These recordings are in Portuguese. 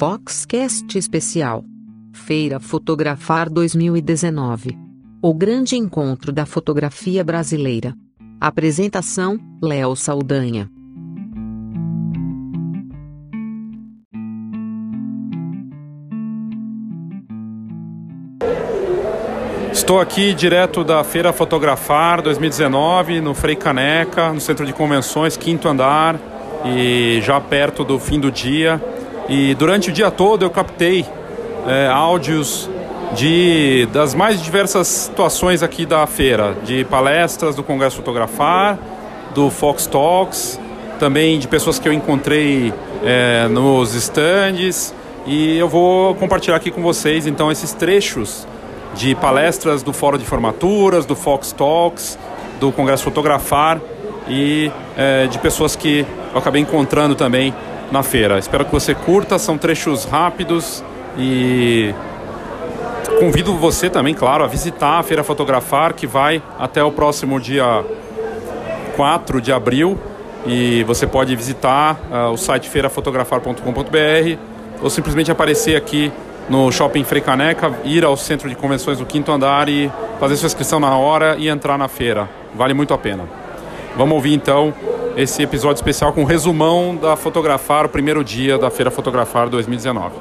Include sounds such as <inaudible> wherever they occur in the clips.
Foxcast Especial. Feira Fotografar 2019. O grande encontro da fotografia brasileira. Apresentação: Léo Saldanha. Estou aqui direto da Feira Fotografar 2019, no Frei Caneca, no Centro de Convenções, quinto andar, e já perto do fim do dia. E durante o dia todo eu captei é, áudios de das mais diversas situações aqui da feira, de palestras do Congresso Fotografar, do Fox Talks, também de pessoas que eu encontrei é, nos stands. E eu vou compartilhar aqui com vocês então esses trechos de palestras do Fórum de Formaturas, do Fox Talks, do Congresso Fotografar e é, de pessoas que eu acabei encontrando também na feira. Espero que você curta, são trechos rápidos e convido você também, claro, a visitar a Feira Fotografar, que vai até o próximo dia 4 de abril. E você pode visitar uh, o site feirafotografar.com.br ou simplesmente aparecer aqui no Shopping Freicaneca, ir ao centro de convenções do quinto andar e fazer sua inscrição na hora e entrar na feira. Vale muito a pena. Vamos ouvir então esse episódio especial com um resumão da Fotografar, o primeiro dia da Feira Fotografar 2019.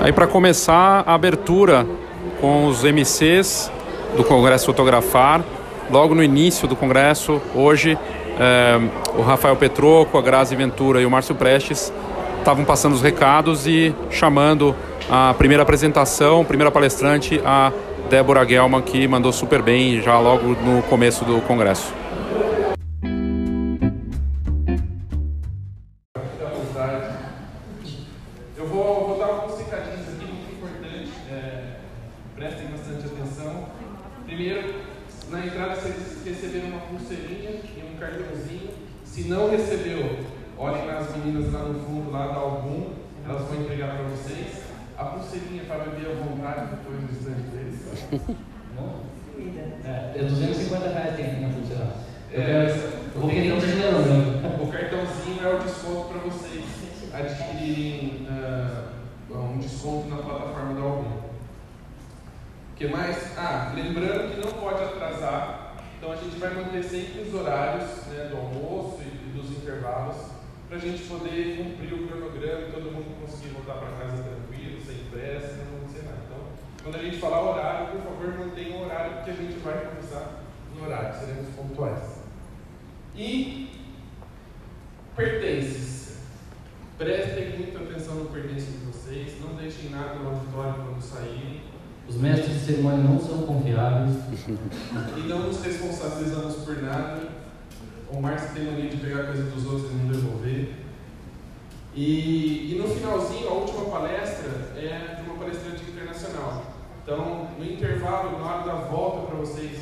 Aí para começar a abertura com os MCs do Congresso Fotografar, logo no início do Congresso, hoje é, o Rafael Petroco, a Grazi Ventura e o Márcio Prestes estavam passando os recados e chamando a primeira apresentação, primeira palestrante, a Débora Gelman, que mandou super bem já logo no começo do congresso. É, é 250 reais tem aqui na. Eu, É, eu vou querer um dinheiro mesmo. O cartãozinho é o desconto para vocês adquirirem ah, um desconto na plataforma da Algum. O que mais? Ah, lembrando que não pode atrasar, então a gente vai manter sempre os horários né, do almoço e dos intervalos para a gente poder cumprir o cronograma e todo mundo conseguir voltar para casa tranquilo, sem pressa, não acontecer nada. Então, quando a gente falar horário, por favor, mantenha o horário porque a gente vai começar no horário, seremos pontuais. E pertences. Prestem muita atenção no pertence de vocês, não deixem nada no auditório quando saírem Os mestres de cerimônia não são confiáveis. e não nos responsabilizamos por nada. O Márcio tem mania de pegar coisa dos outros e não devolver. E, e no finalzinho, a última palestra é de uma palestrante internacional. Então, intervalo, na hora da volta para vocês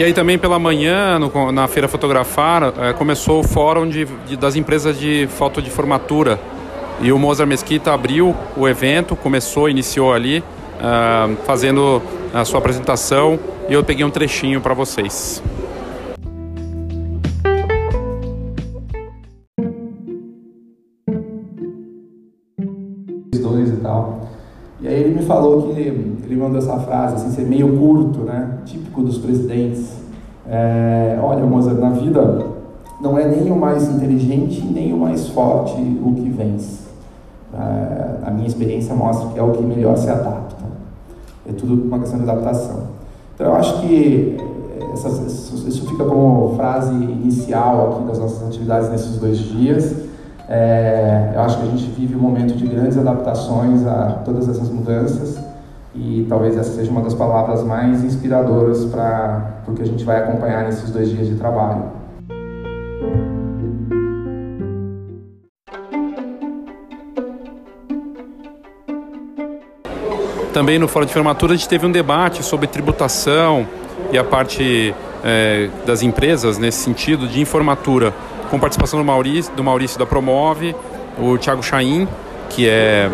E aí também pela manhã, no, na Feira Fotografar, é, começou o fórum de, de, das empresas de foto de formatura. E o Mozart Mesquita abriu o evento, começou, iniciou ali, uh, fazendo a sua apresentação. E eu peguei um trechinho para vocês. Dois e tal. E aí ele me falou que ele mandou essa frase, assim, ser meio curto, né? Típico dos presidentes. É, olha, Mozart, na vida não é nem o mais inteligente nem o mais forte o que vence. É, a minha experiência mostra que é o que melhor se adapta. É tudo uma questão de adaptação. Então eu acho que isso fica como frase inicial aqui das nossas atividades nesses dois dias. É, eu acho que a gente vive um momento de grandes adaptações a todas essas mudanças e talvez essa seja uma das palavras mais inspiradoras para o que a gente vai acompanhar nesses dois dias de trabalho. Também no Fórum de Formatura a gente teve um debate sobre tributação e a parte é, das empresas nesse sentido de informatura com participação do Maurício, do Maurício da Promove, o Thiago Chaim, que é,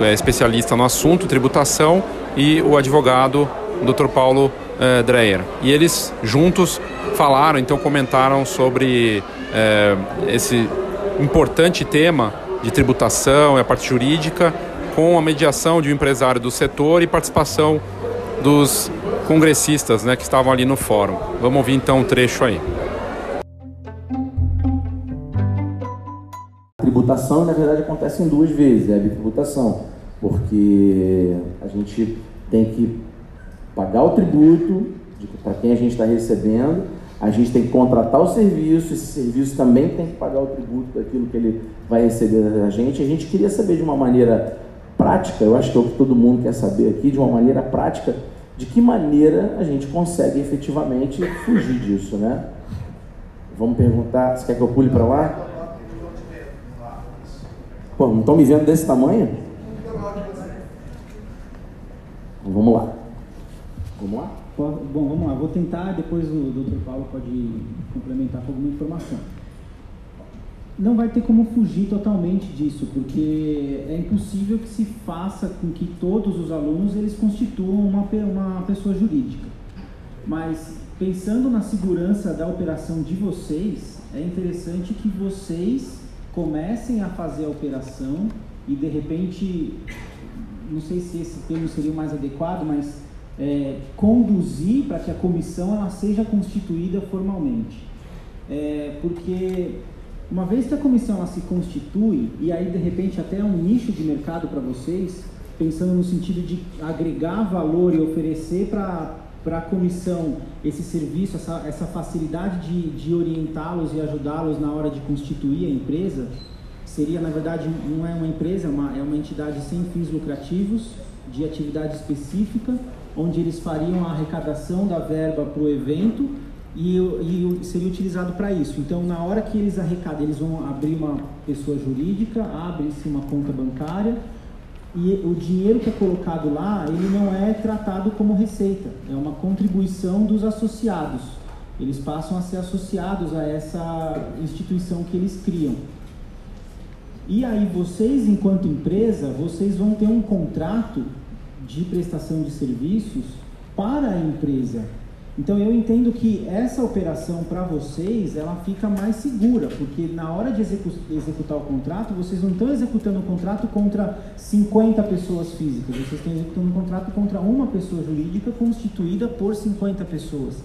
é especialista no assunto, tributação, e o advogado Dr. Paulo eh, Dreyer. E eles juntos falaram, então comentaram sobre eh, esse importante tema de tributação e a parte jurídica, com a mediação de um empresário do setor e participação dos congressistas né, que estavam ali no fórum. Vamos ouvir então um trecho aí. tributação, na verdade, acontece em duas vezes, é a bitributação, porque a gente tem que pagar o tributo para quem a gente está recebendo, a gente tem que contratar o serviço, esse serviço também tem que pagar o tributo daquilo que ele vai receber da gente. A gente queria saber de uma maneira prática, eu acho que é o que todo mundo quer saber aqui, de uma maneira prática, de que maneira a gente consegue efetivamente fugir disso, né? Vamos perguntar, você quer que eu pule para lá? Pô, não estão me vendo desse tamanho? Vamos lá. Vamos lá? Bom, vamos lá. Vou tentar, depois o Dr. Paulo pode complementar com alguma informação. Não vai ter como fugir totalmente disso, porque é impossível que se faça com que todos os alunos eles constituam uma, uma pessoa jurídica. Mas pensando na segurança da operação de vocês, é interessante que vocês comecem a fazer a operação e de repente, não sei se esse termo seria o mais adequado, mas é, conduzir para que a comissão ela seja constituída formalmente. É, porque uma vez que a comissão ela se constitui, e aí de repente até é um nicho de mercado para vocês, pensando no sentido de agregar valor e oferecer para para a comissão esse serviço, essa, essa facilidade de, de orientá-los e ajudá-los na hora de constituir a empresa, seria, na verdade, não é uma empresa, é uma, é uma entidade sem fins lucrativos, de atividade específica, onde eles fariam a arrecadação da verba para o evento e, e seria utilizado para isso. Então, na hora que eles arrecadam, eles vão abrir uma pessoa jurídica, abre-se uma conta bancária, e o dinheiro que é colocado lá, ele não é tratado como receita, é uma contribuição dos associados. Eles passam a ser associados a essa instituição que eles criam. E aí vocês, enquanto empresa, vocês vão ter um contrato de prestação de serviços para a empresa. Então eu entendo que essa operação para vocês ela fica mais segura, porque na hora de execu executar o contrato, vocês não estão executando o contrato contra 50 pessoas físicas, vocês estão executando um contrato contra uma pessoa jurídica constituída por 50 pessoas.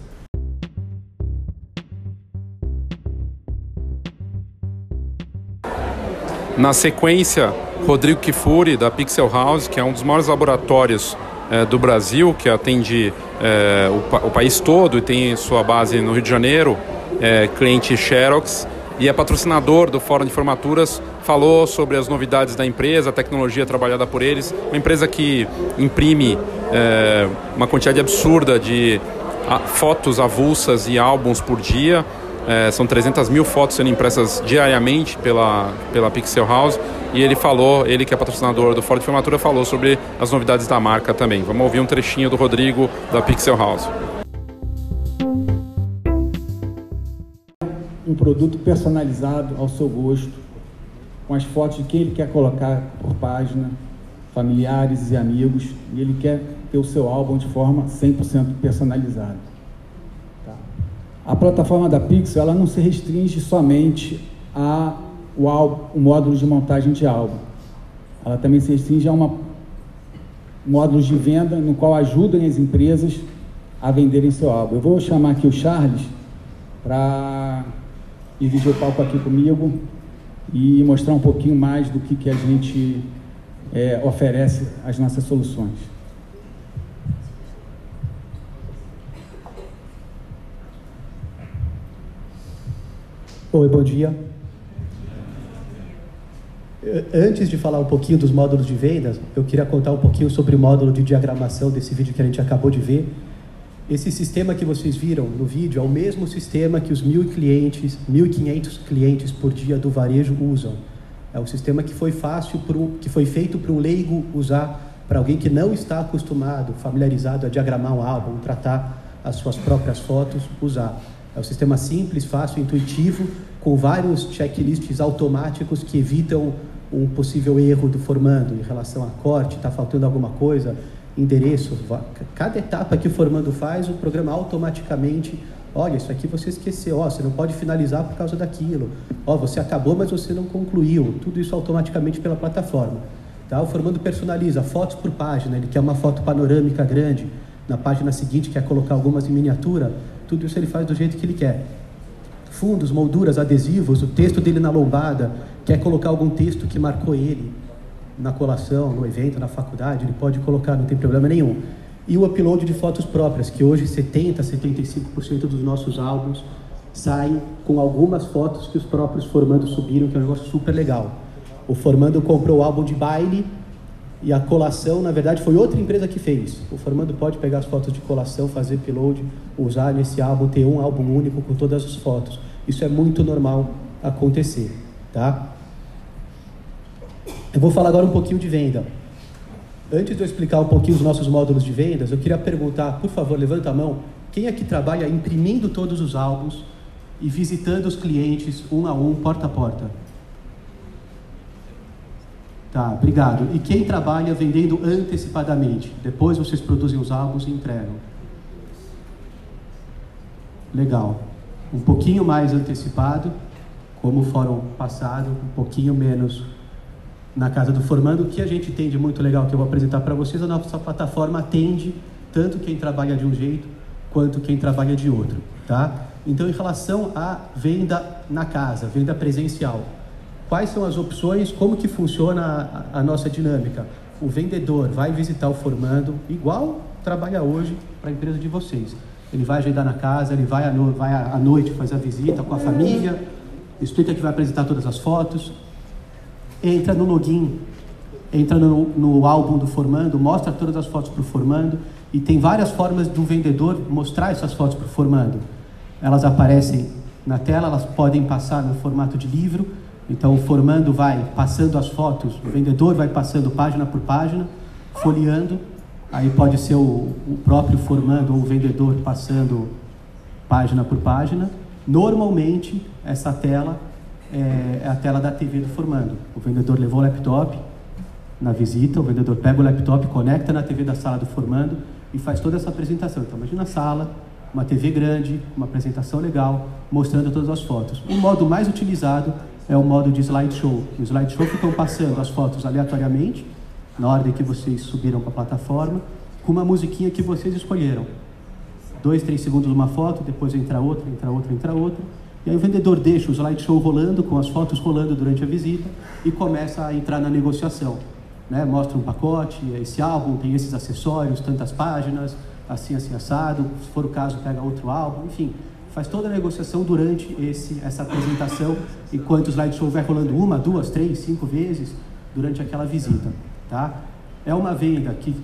Na sequência, Rodrigo Kifuri, da Pixel House, que é um dos maiores laboratórios é, do Brasil, que atende é, o, o, país todo e tem sua base no Rio de Janeiro, é, cliente Xerox, e é patrocinador do Fórum de Formaturas, falou sobre as novidades da empresa, a tecnologia trabalhada por eles. Uma empresa que imprime uma quantidade absurda de a, fotos avulsas e álbuns por dia. É, são 300 mil fotos sendo impressas diariamente pela, pela Pixel House. E ele falou, ele que é patrocinador do Fórum de Formatura, falou sobre as novidades da marca também. Vamos ouvir um trechinho do Rodrigo da Pixel House. Um produto personalizado ao seu gosto, com as fotos de quem ele quer colocar por página, familiares e amigos, e ele quer ter o seu álbum de forma 100% personalizada. A plataforma da Pixel ela não se restringe somente a o, álbum, o módulo de montagem de álbum. Ela também se restringe a uma módulos de venda no qual ajudam as empresas a venderem seu álbum. Eu vou chamar aqui o Charles para dividir o palco aqui comigo e mostrar um pouquinho mais do que, que a gente é, oferece as nossas soluções. Oi, bom dia. Antes de falar um pouquinho dos módulos de vendas, eu queria contar um pouquinho sobre o módulo de diagramação desse vídeo que a gente acabou de ver. Esse sistema que vocês viram no vídeo é o mesmo sistema que os mil clientes, 1.500 clientes por dia do varejo usam. É um sistema que foi fácil, pro, que foi feito para um leigo usar, para alguém que não está acostumado, familiarizado a diagramar um álbum, tratar as suas próprias fotos, usar. É um sistema simples, fácil, intuitivo, com vários checklists automáticos que evitam um possível erro do formando em relação a corte, está faltando alguma coisa, endereço. Cada etapa que o formando faz, o programa automaticamente Olha, isso aqui você esqueceu, ó, você não pode finalizar por causa daquilo. Ó, você acabou, mas você não concluiu. Tudo isso automaticamente pela plataforma. Tá? O formando personaliza fotos por página, ele quer uma foto panorâmica grande. Na página seguinte quer colocar algumas em miniatura. Tudo isso ele faz do jeito que ele quer. Fundos, molduras, adesivos, o texto dele na lombada, quer colocar algum texto que marcou ele na colação, no evento, na faculdade, ele pode colocar, não tem problema nenhum e o upload de fotos próprias, que hoje 70%, 75% dos nossos álbuns saem com algumas fotos que os próprios formandos subiram, que é um negócio super legal. O formando comprou o álbum de baile e a colação, na verdade, foi outra empresa que fez. O formando pode pegar as fotos de colação, fazer upload, usar nesse álbum, ter um álbum único com todas as fotos. Isso é muito normal acontecer, tá? Eu vou falar agora um pouquinho de venda. Antes de eu explicar um pouquinho os nossos módulos de vendas, eu queria perguntar, por favor, levanta a mão, quem aqui trabalha imprimindo todos os álbuns e visitando os clientes um a um, porta a porta? Tá, obrigado. E quem trabalha vendendo antecipadamente? Depois vocês produzem os álbuns e entregam. Legal. Um pouquinho mais antecipado, como o fórum passado, um pouquinho menos na Casa do Formando. O que a gente tem de muito legal que eu vou apresentar para vocês, a nossa plataforma atende tanto quem trabalha de um jeito quanto quem trabalha de outro, tá? Então, em relação à venda na casa, venda presencial, quais são as opções, como que funciona a, a nossa dinâmica? O vendedor vai visitar o formando, igual trabalha hoje para a empresa de vocês. Ele vai agendar na casa, ele vai à, no, vai à noite fazer a visita com a família, explica que vai apresentar todas as fotos, entra no login, entra no, no álbum do formando, mostra todas as fotos para o formando e tem várias formas do vendedor mostrar essas fotos para o formando. Elas aparecem na tela, elas podem passar no formato de livro, então o formando vai passando as fotos, o vendedor vai passando página por página, folheando, aí pode ser o, o próprio formando ou o vendedor passando página por página. Normalmente, essa tela é, é a tela da TV do formando. O vendedor levou o laptop na visita, o vendedor pega o laptop, conecta na TV da sala do formando e faz toda essa apresentação. Então, imagina a sala, uma TV grande, uma apresentação legal, mostrando todas as fotos. O modo mais utilizado é o modo de slideshow. No slideshow ficam passando as fotos aleatoriamente, na ordem que vocês subiram para a plataforma, com uma musiquinha que vocês escolheram. Dois, três segundos uma foto, depois entra outra, entra outra, entra outra. E aí o vendedor deixa o slideshow rolando, com as fotos rolando durante a visita, e começa a entrar na negociação. né? mostra um pacote, esse álbum tem esses acessórios, tantas páginas, assim, assim, assado, se for o caso, pega outro álbum, enfim, faz toda a negociação durante esse, essa apresentação, enquanto o slideshow vai rolando uma, duas, três, cinco vezes durante aquela visita, tá? É uma venda que,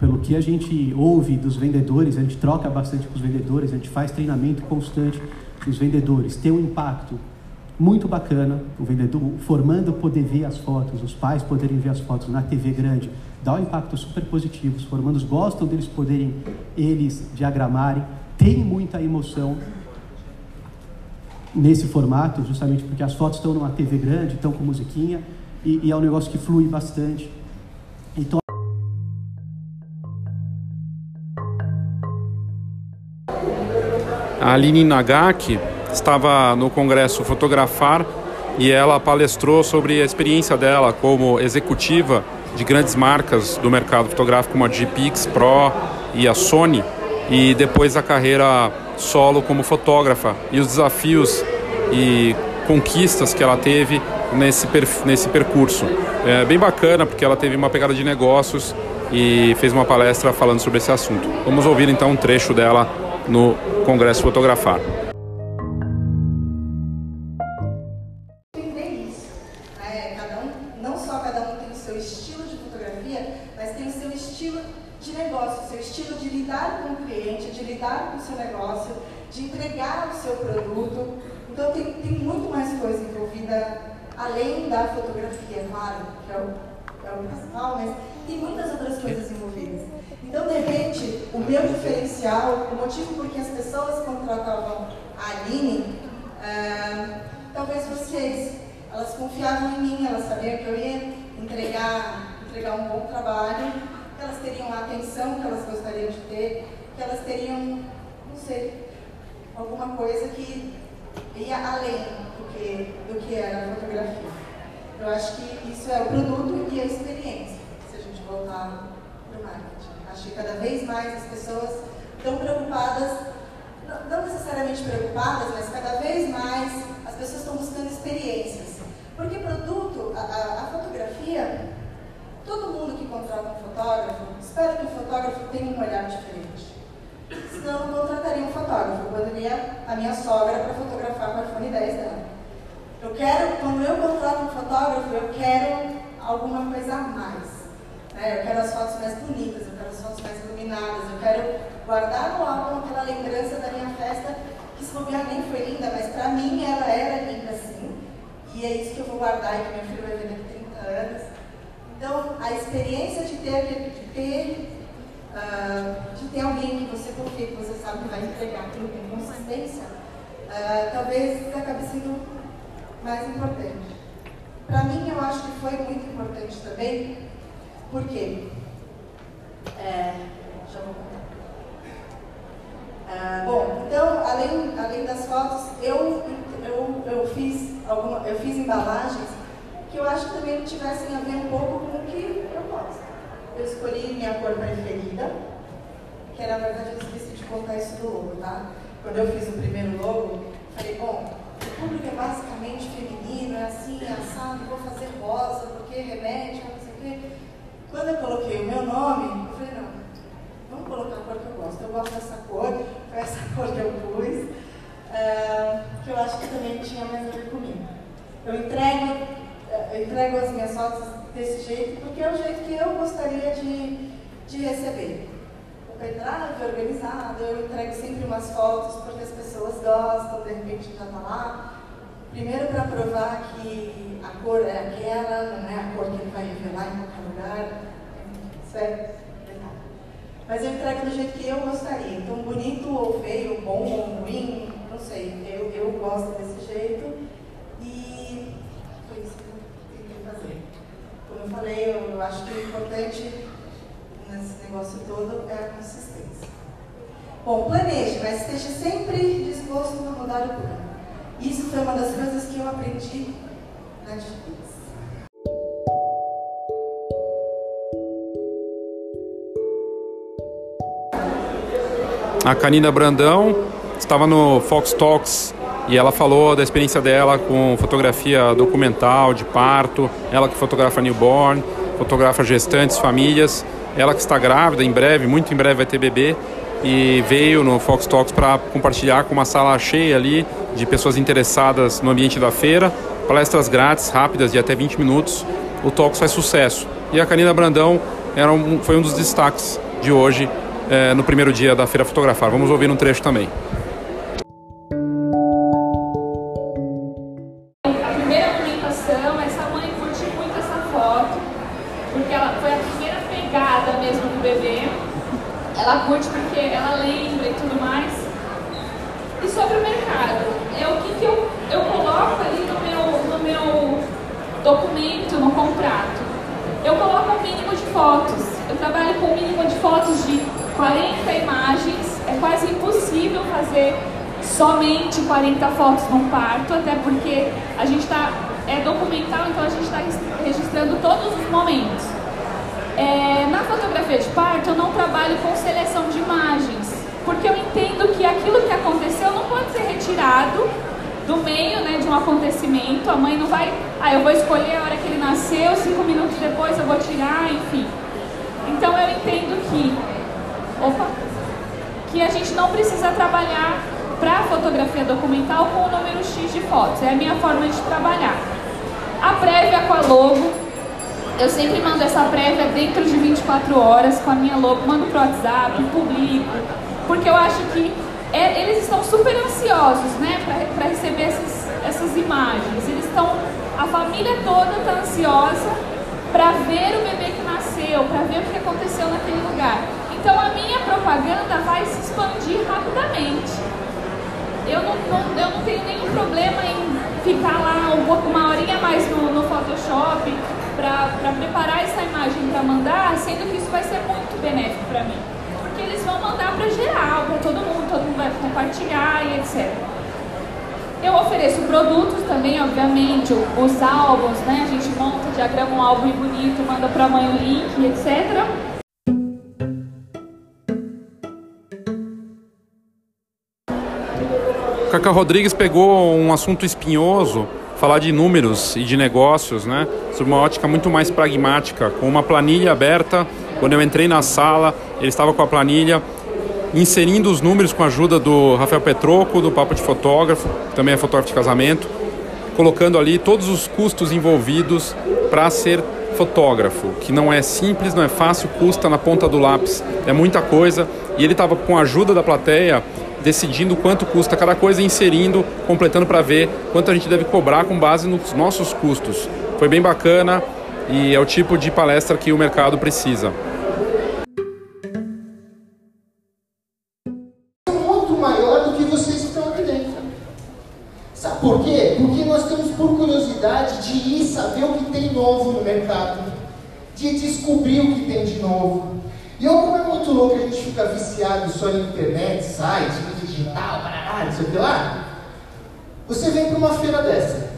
pelo que a gente ouve dos vendedores, a gente troca bastante com os vendedores, a gente faz treinamento constante dos vendedores, tem um impacto muito bacana, o vendedor formando poder ver as fotos, os pais poderem ver as fotos na TV grande, dá um impacto super positivo, os formandos gostam deles poderem, eles diagramarem, tem muita emoção nesse formato, justamente porque as fotos estão numa TV grande, estão com musiquinha, e, e é um negócio que flui bastante. Então, a Aline Nagaki estava no congresso Fotografar e ela palestrou sobre a experiência dela como executiva de grandes marcas do mercado fotográfico como a GPX Pro e a Sony e depois a carreira solo como fotógrafa e os desafios e conquistas que ela teve nesse, nesse percurso. É bem bacana porque ela teve uma pegada de negócios e fez uma palestra falando sobre esse assunto. Vamos ouvir então um trecho dela no Congresso Fotografar. além da fotografia, claro, que é o, é o principal, mas tem muitas outras coisas envolvidas. Então, de repente, o meu diferencial, o motivo por que as pessoas contratavam a Aline, uh, talvez vocês, elas confiavam em mim, elas sabiam que eu ia entregar, entregar um bom trabalho, que elas teriam a atenção que elas gostariam de ter, que elas teriam, não sei, alguma coisa que ia além que, do que era a fotografia. Eu acho que isso é o produto e a experiência, se a gente voltar para o Acho que cada vez mais as pessoas estão preocupadas, não necessariamente preocupadas, mas cada vez mais as pessoas estão buscando experiências. Porque produto, a, a, a fotografia, todo mundo que contrata um fotógrafo, espera que o fotógrafo tenha um olhar diferente. Senão não contrataria um fotógrafo. Eu poderia a minha sogra para fotografar com o iPhone 10 dela. Eu quero, quando eu contrato um fotógrafo, eu quero alguma coisa a mais. Né? Eu quero as fotos mais bonitas, eu quero as fotos mais iluminadas, eu quero guardar no álbum aquela lembrança da minha festa, que se bobear nem foi linda, mas para mim ela era linda assim. E é isso que eu vou guardar e que meu filho vai ver daqui 30 anos. Então, a experiência de ter, de ter, uh, de ter alguém que você confia, que você sabe que vai entregar aquilo com consistência, uh, talvez acabe sendo mais importante. Para mim, eu acho que foi muito importante também, porque. É, deixa eu ah, bom, então, além, além das fotos, eu, eu, eu, fiz alguma, eu fiz embalagens que eu acho que também tivessem a ver um pouco com o que eu gosto. Eu escolhi minha cor preferida, que na verdade eu esqueci de contar isso no logo, tá? Quando eu fiz o primeiro logo, falei, bom, o público é basicamente feminino, é assim, é assado, vou fazer rosa, porque remédio, não sei o quê. Quando eu coloquei o meu nome, eu falei, não, vamos colocar a cor que eu gosto. Eu gosto dessa cor, foi essa <laughs> cor que eu pus, uh, que eu acho que também tinha mais a ver comigo. Eu entrego, eu entrego as minhas fotos desse jeito, porque é o jeito que eu gostaria de, de receber pendrive organizado, eu entrego sempre umas fotos porque as pessoas gostam, de repente já está lá. Primeiro para provar que a cor é aquela, não é a cor que ele vai revelar em qualquer lugar. Certo? Mas eu entrego do jeito que eu gostaria. Então, bonito ou feio, bom ou ruim, não sei. Eu, eu gosto desse jeito e foi isso que eu tentei fazer. Como eu falei, eu acho que o importante nesse negócio todo é a consistência. Bom, planeje, mas esteja sempre disposto a mudar o plano. Isso foi uma das coisas que eu aprendi na Netflix. A Canina Brandão estava no Fox Talks e ela falou da experiência dela com fotografia documental de parto, ela que fotografa newborn fotografa gestantes, famílias. Ela que está grávida, em breve, muito em breve vai ter bebê e veio no Fox Talks para compartilhar com uma sala cheia ali de pessoas interessadas no ambiente da feira, palestras grátis, rápidas de até 20 minutos. O Talks faz sucesso. E a Canina Brandão era um, foi um dos destaques de hoje é, no primeiro dia da Feira Fotografar. Vamos ouvir um trecho também. A primeira comunicação, essa mãe curte muito essa foto, porque ela foi a primeira pegada mesmo do bebê. Ela curte porque ela lembra e tudo mais. E sobre o mercado, é o que, que eu, eu coloco ali no meu, no meu documento, no contrato. Eu coloco um mínimo de fotos. Eu trabalho com um mínimo de fotos de 40 imagens, é quase impossível fazer somente 40 fotos num parto, até porque a gente está, é documental, então a gente está registrando todos os momentos. É, na fotografia de parto, eu não trabalho com seleção de imagens, porque eu entendo que aquilo que aconteceu não pode ser retirado do meio né, de um acontecimento. A mãe não vai, ah, eu vou escolher a hora que ele nasceu, cinco minutos depois eu vou tirar, enfim. Então eu entendo que opa, que a gente não precisa trabalhar para fotografia documental com o número X de fotos. É a minha forma de trabalhar. A prévia com a logo, eu sempre mando essa prévia dentro de 24 horas com a minha logo, mando pro WhatsApp, publico, porque eu acho que é, eles estão super ansiosos, né, para receber essas, essas imagens. Eles estão, a família toda está ansiosa para ver o bebê que nasceu, para ver o que aconteceu naquele lugar. Então a minha propaganda vai se expandir rapidamente. Eu não, não eu não tenho nenhum problema em ficar lá uma horinha mais no, no Photoshop para preparar essa imagem para mandar, sendo que isso vai ser muito benéfico para mim. Porque eles vão mandar para geral, para todo mundo, todo mundo vai compartilhar e etc. Eu ofereço produtos também, obviamente, os álbuns, né? A gente monta, diagrama um álbum bonito, manda para a mãe o link, etc. Cacá Rodrigues pegou um assunto espinhoso, falar de números e de negócios, né? Sobre uma ótica muito mais pragmática, com uma planilha aberta. Quando eu entrei na sala, ele estava com a planilha, inserindo os números com a ajuda do Rafael Petroco, do Papo de Fotógrafo, também é fotógrafo de casamento, colocando ali todos os custos envolvidos para ser fotógrafo, que não é simples, não é fácil, custa na ponta do lápis, é muita coisa. E ele estava com a ajuda da plateia decidindo quanto custa cada coisa, inserindo, completando para ver quanto a gente deve cobrar com base nos nossos custos. Foi bem bacana e é o tipo de palestra que o mercado precisa. Muito maior do que vocês estão aqui dentro. Sabe por quê? Porque nós temos por curiosidade de ir saber o que tem novo no mercado, de descobrir o que tem de novo. E eu, como é muito louco, a gente fica viciado só em internet, site, digital, parará, não sei o que lá. Você vem para uma feira dessa.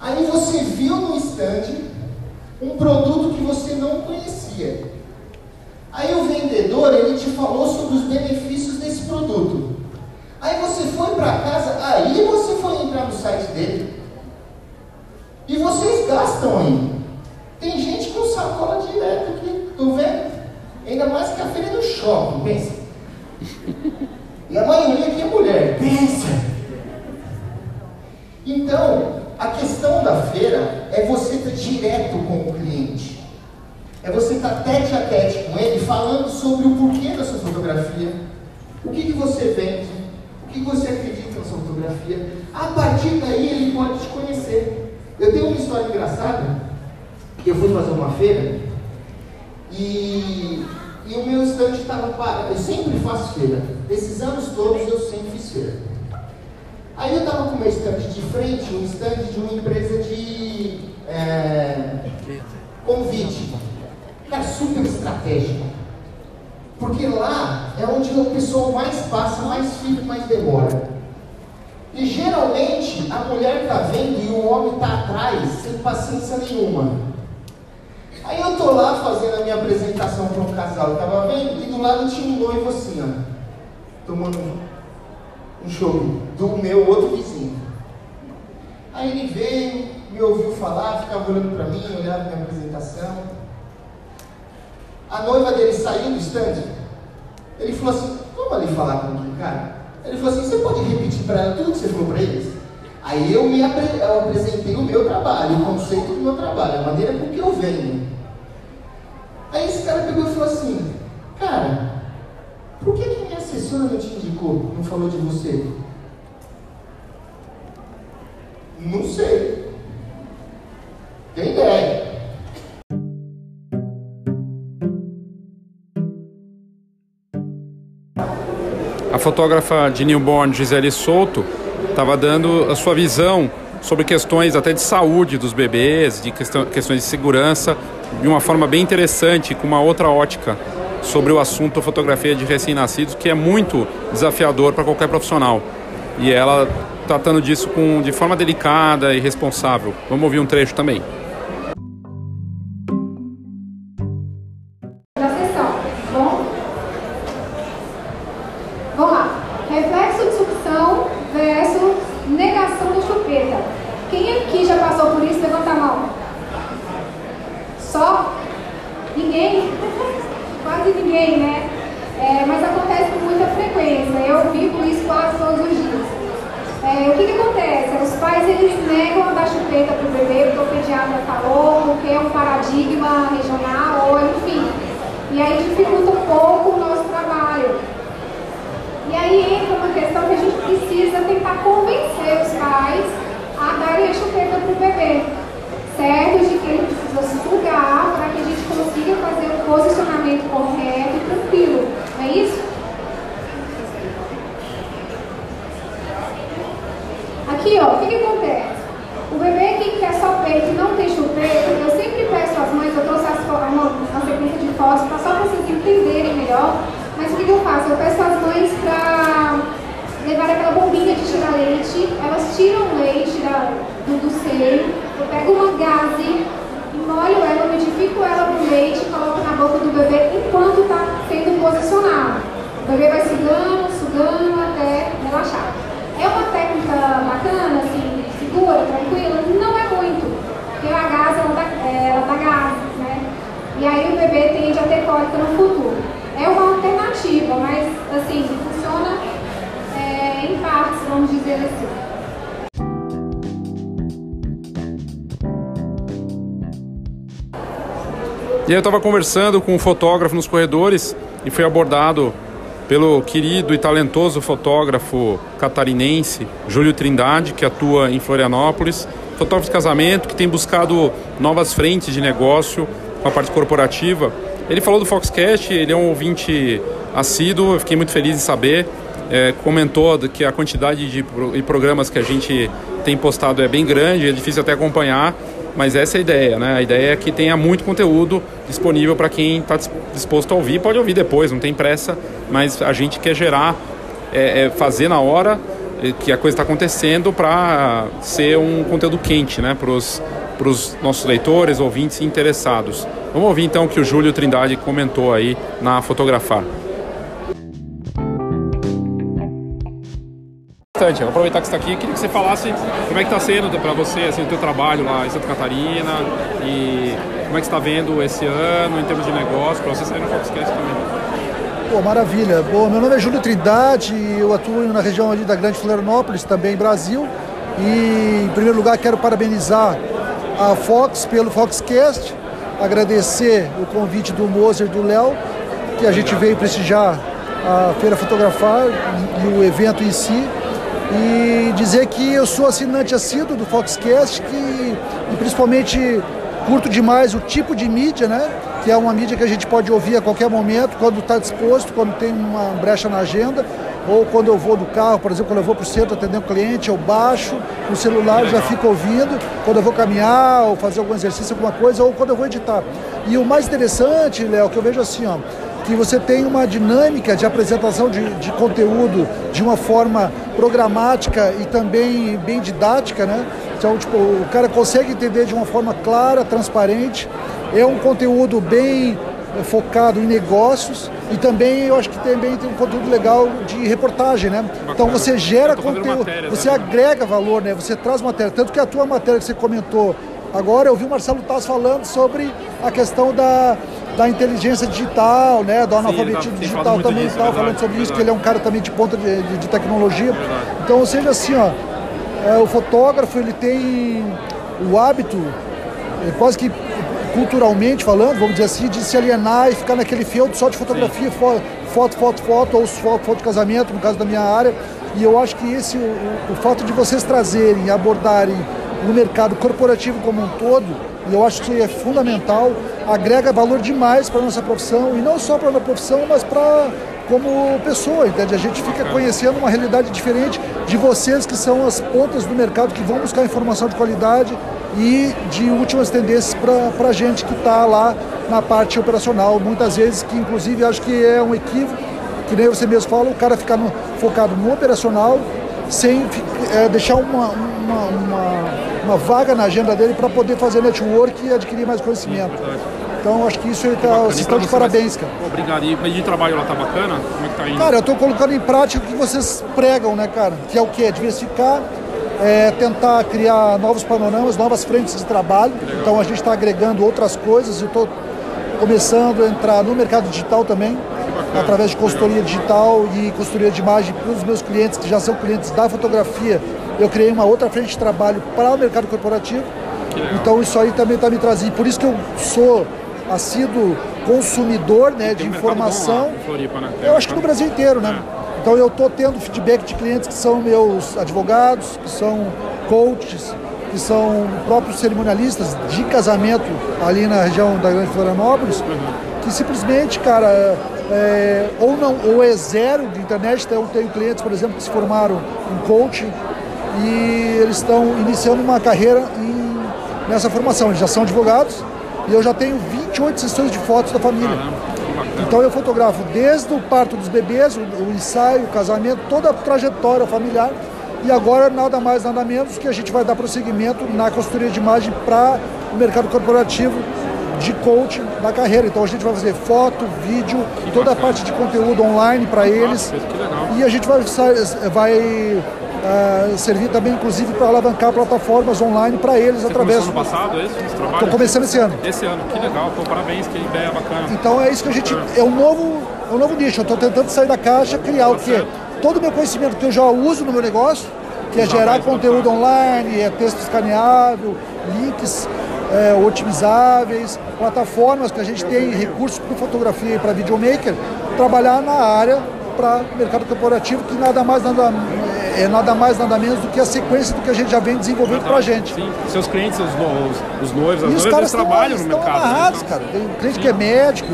Aí você viu no stand um produto que você não conhecia. Aí o vendedor, ele te falou sobre os benefícios desse produto. Aí você foi para casa, aí você foi entrar no site dele. E vocês gastam aí. Tem gente com sacola direto aqui, tô vendo? Ainda mais que a feira é no shopping, pensa. E a maioria aqui é mulher, pensa. Então, a questão da feira é você estar direto com o cliente. É você estar tete a tete com ele, falando sobre o porquê da sua fotografia, o que, que você vende, o que você acredita na sua fotografia. A partir daí ele pode te conhecer. Eu tenho uma história engraçada, que eu fui fazer uma feira e, e o meu estande estava parado. Eu sempre faço feira. Esses anos todos eu sempre fiz feira. Aí eu estava com o meu de frente, um estande de uma empresa de é, convite. Era super estratégico. Porque lá é onde o pessoal mais passa, mais fica, mais demora. E geralmente a mulher está vendo e o homem está atrás, sem paciência nenhuma. Aí eu tô lá fazendo a minha apresentação para um casal, tava vendo, e do lado tinha um noivo assim, ó, tomando um show do meu outro vizinho. Aí ele veio, me ouviu falar, ficava olhando para mim, olhava minha apresentação. a noiva dele saiu do stand, ele falou assim, vamos ali falar com o cara? Ele falou assim, você pode repetir para ela tudo que você falou para eles? Aí eu me apre eu apresentei o meu trabalho, o conceito do meu trabalho, a maneira com que eu venho. Aí esse cara pegou e falou assim, cara, por que, que minha assessora não te indicou, não falou de você? Não sei. Tem ideia. A fotógrafa de newborn Gisele Souto estava dando a sua visão sobre questões até de saúde dos bebês, de questão, questões de segurança, de uma forma bem interessante, com uma outra ótica sobre o assunto fotografia de recém-nascidos, que é muito desafiador para qualquer profissional. E ela tratando disso com, de forma delicada e responsável. Vamos ouvir um trecho também. E aí eu estava conversando com um fotógrafo nos corredores e fui abordado pelo querido e talentoso fotógrafo catarinense Júlio Trindade, que atua em Florianópolis, fotógrafo de casamento, que tem buscado novas frentes de negócio com a parte corporativa. Ele falou do Foxcast, ele é um ouvinte assíduo, eu fiquei muito feliz em saber. É, comentou que a quantidade de programas que a gente tem postado é bem grande, é difícil até acompanhar, mas essa é a ideia, né? A ideia é que tenha muito conteúdo disponível para quem está disposto a ouvir. Pode ouvir depois, não tem pressa, mas a gente quer gerar, é, é fazer na hora que a coisa está acontecendo para ser um conteúdo quente, né? Para os nossos leitores, ouvintes e interessados. Vamos ouvir então o que o Júlio Trindade comentou aí na Fotografar. Bastante. vou aproveitar que você está aqui, queria que você falasse como é que está sendo para você assim, o teu trabalho lá em Santa Catarina e como é que está vendo esse ano em termos de negócio, para você sair no Foxcast também. Pô, maravilha. Bom, meu nome é Júlio Trindade, eu atuo na região ali da Grande Florianópolis, também Brasil. E, em primeiro lugar, quero parabenizar a Fox pelo Foxcast, agradecer o convite do Moser e do Léo, que a gente veio prestigiar a Feira Fotografar e o evento em si e dizer que eu sou assinante assíduo do Foxcast que, e principalmente curto demais o tipo de mídia, né? Que é uma mídia que a gente pode ouvir a qualquer momento, quando está disposto, quando tem uma brecha na agenda, ou quando eu vou do carro, por exemplo, quando eu vou para o centro atender um cliente, eu baixo no celular, já fico ouvindo, quando eu vou caminhar ou fazer algum exercício, alguma coisa, ou quando eu vou editar. E o mais interessante, Léo, que eu vejo assim, ó, que você tem uma dinâmica de apresentação de, de conteúdo de uma forma programática e também bem didática, né? Então, tipo, o cara consegue entender de uma forma clara, transparente. É um conteúdo bem eh, focado em negócios e também eu acho que também tem um conteúdo legal de reportagem, né? Bacana. Então você gera conteúdo, matéria, você né? agrega valor, né? Você traz matéria, tanto que a tua matéria que você comentou agora, eu vi o Marcelo Taz falando sobre a questão da da inteligência digital, né, do analfabetismo digital também disso, estava é falando verdade, sobre isso, verdade. que ele é um cara também de ponta de, de- de tecnologia. Então, ou seja, assim, ó, é, o fotógrafo ele tem o hábito, é, quase que culturalmente falando, vamos dizer assim, de se alienar e ficar naquele field só de fotografia, fo- foto, foto, foto, ou foto, foto de casamento, no caso da minha área. E eu acho que esse, o, o- o fato de vocês trazerem, abordarem no mercado corporativo como um todo, e eu acho que é fundamental, agrega valor demais para a nossa profissão, e não só para a nossa profissão, mas para como pessoa, entende? A gente fica conhecendo uma realidade diferente de vocês que são as pontas do mercado que vão buscar informação de qualidade e de últimas tendências para a gente que está lá na parte operacional. Muitas vezes, que inclusive acho que é um equívoco, que nem você mesmo fala, o cara ficar no- focado no operacional sem eh, deixar uma, uma, uma, uma vaga na agenda dele para poder fazer network e adquirir mais conhecimento. Então acho que isso ele tá, vocês E estão de parabéns, cara. Obrigado. E de trabalho lá tá bacana? Como é que tá indo? Cara, eu estou colocando em prática o que vocês pregam, né, cara? Que é o quê? Diversificar, é, tentar criar novos panoramas, novas frentes de trabalho. Então a gente está agregando outras coisas. Eu estou começando a entrar no mercado digital também, através de consultoria digital e consultoria de imagem para os meus clientes, que já são clientes da fotografia. Eu criei uma outra frente de trabalho para o mercado corporativo. Então isso aí também está me trazendo. Por isso que eu sou assíduo consumidor né, de um informação. lá Floripa, né? Eu acho que no Brasil inteiro, né? Então eu estou tendo feedback de clientes que são meus advogados, que são coaches, que são próprios cerimonialistas de casamento ali na região da Grande Florianópolis, que simplesmente, cara, é, ou não, ou é zero de internet. Então eu tenho clientes, por exemplo, que se formaram em coaching e eles estão iniciando uma carreira em- nessa formação. Eles já são advogados e eu já tenho 28 sessões de fotos da família. Então eu fotografo desde o parto dos bebês, o, o ensaio, o casamento, toda a trajetória familiar. E agora nada mais, nada menos que a gente vai dar prosseguimento na consultoria de imagem para o mercado corporativo de coaching da carreira. Então a gente vai fazer foto, vídeo, toda a parte de conteúdo online para eles. E a gente vai, vai ah, servir também, inclusive, para alavancar plataformas online para eles Você através. começou passado, é isso? Tô começando esse ano. Esse ano, que legal. Pô, parabéns, que ideia bacana. Então é isso que a gente. É um novo, é um novo nicho. Eu estou tentando sair da caixa, criar o quê? Todo o meu conhecimento que eu já uso no meu negócio, que é gerar conteúdo online, é texto escaneável, links é, otimizáveis, plataformas que a gente tem, recursos para fotografia e para videomaker, trabalhar na área para mercado corporativo, que nada mais, nada, é nada mais, nada menos do que a sequência do que a gente já vem desenvolvendo para a gente. Sim, seus clientes, os, os, os noivos, as E os noivas, caras eles estão, trabalham no estão mercado. né? amarrados, cara. Tem um cliente que é médico,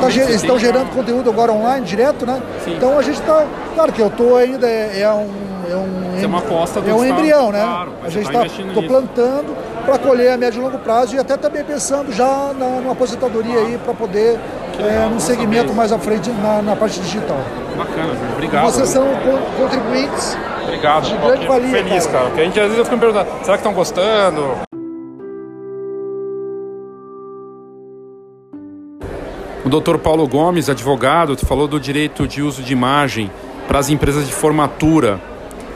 tá eles estão gerando conteúdo agora online, direto, né? Então a gente está. Claro que eu estou ainda, é, é um. É, um, é uma aposta do é um Estado, embrião, né? claro, a gente tá está tô nisso. plantando para colher a médio e longo prazo e até também pensando já na, numa aposentadoria aí para poder é, num segmento mais à frente na, na parte digital. Bacana, Júlio. Obrigado. Vocês são con- contribuintes Obrigado. de grande valia, Feliz, cara. cara. Porque a gente às vezes eu fico me perguntando, será que estão gostando? O doutor Paulo Gomes, advogado, falou do direito de uso de imagem para as empresas de formatura.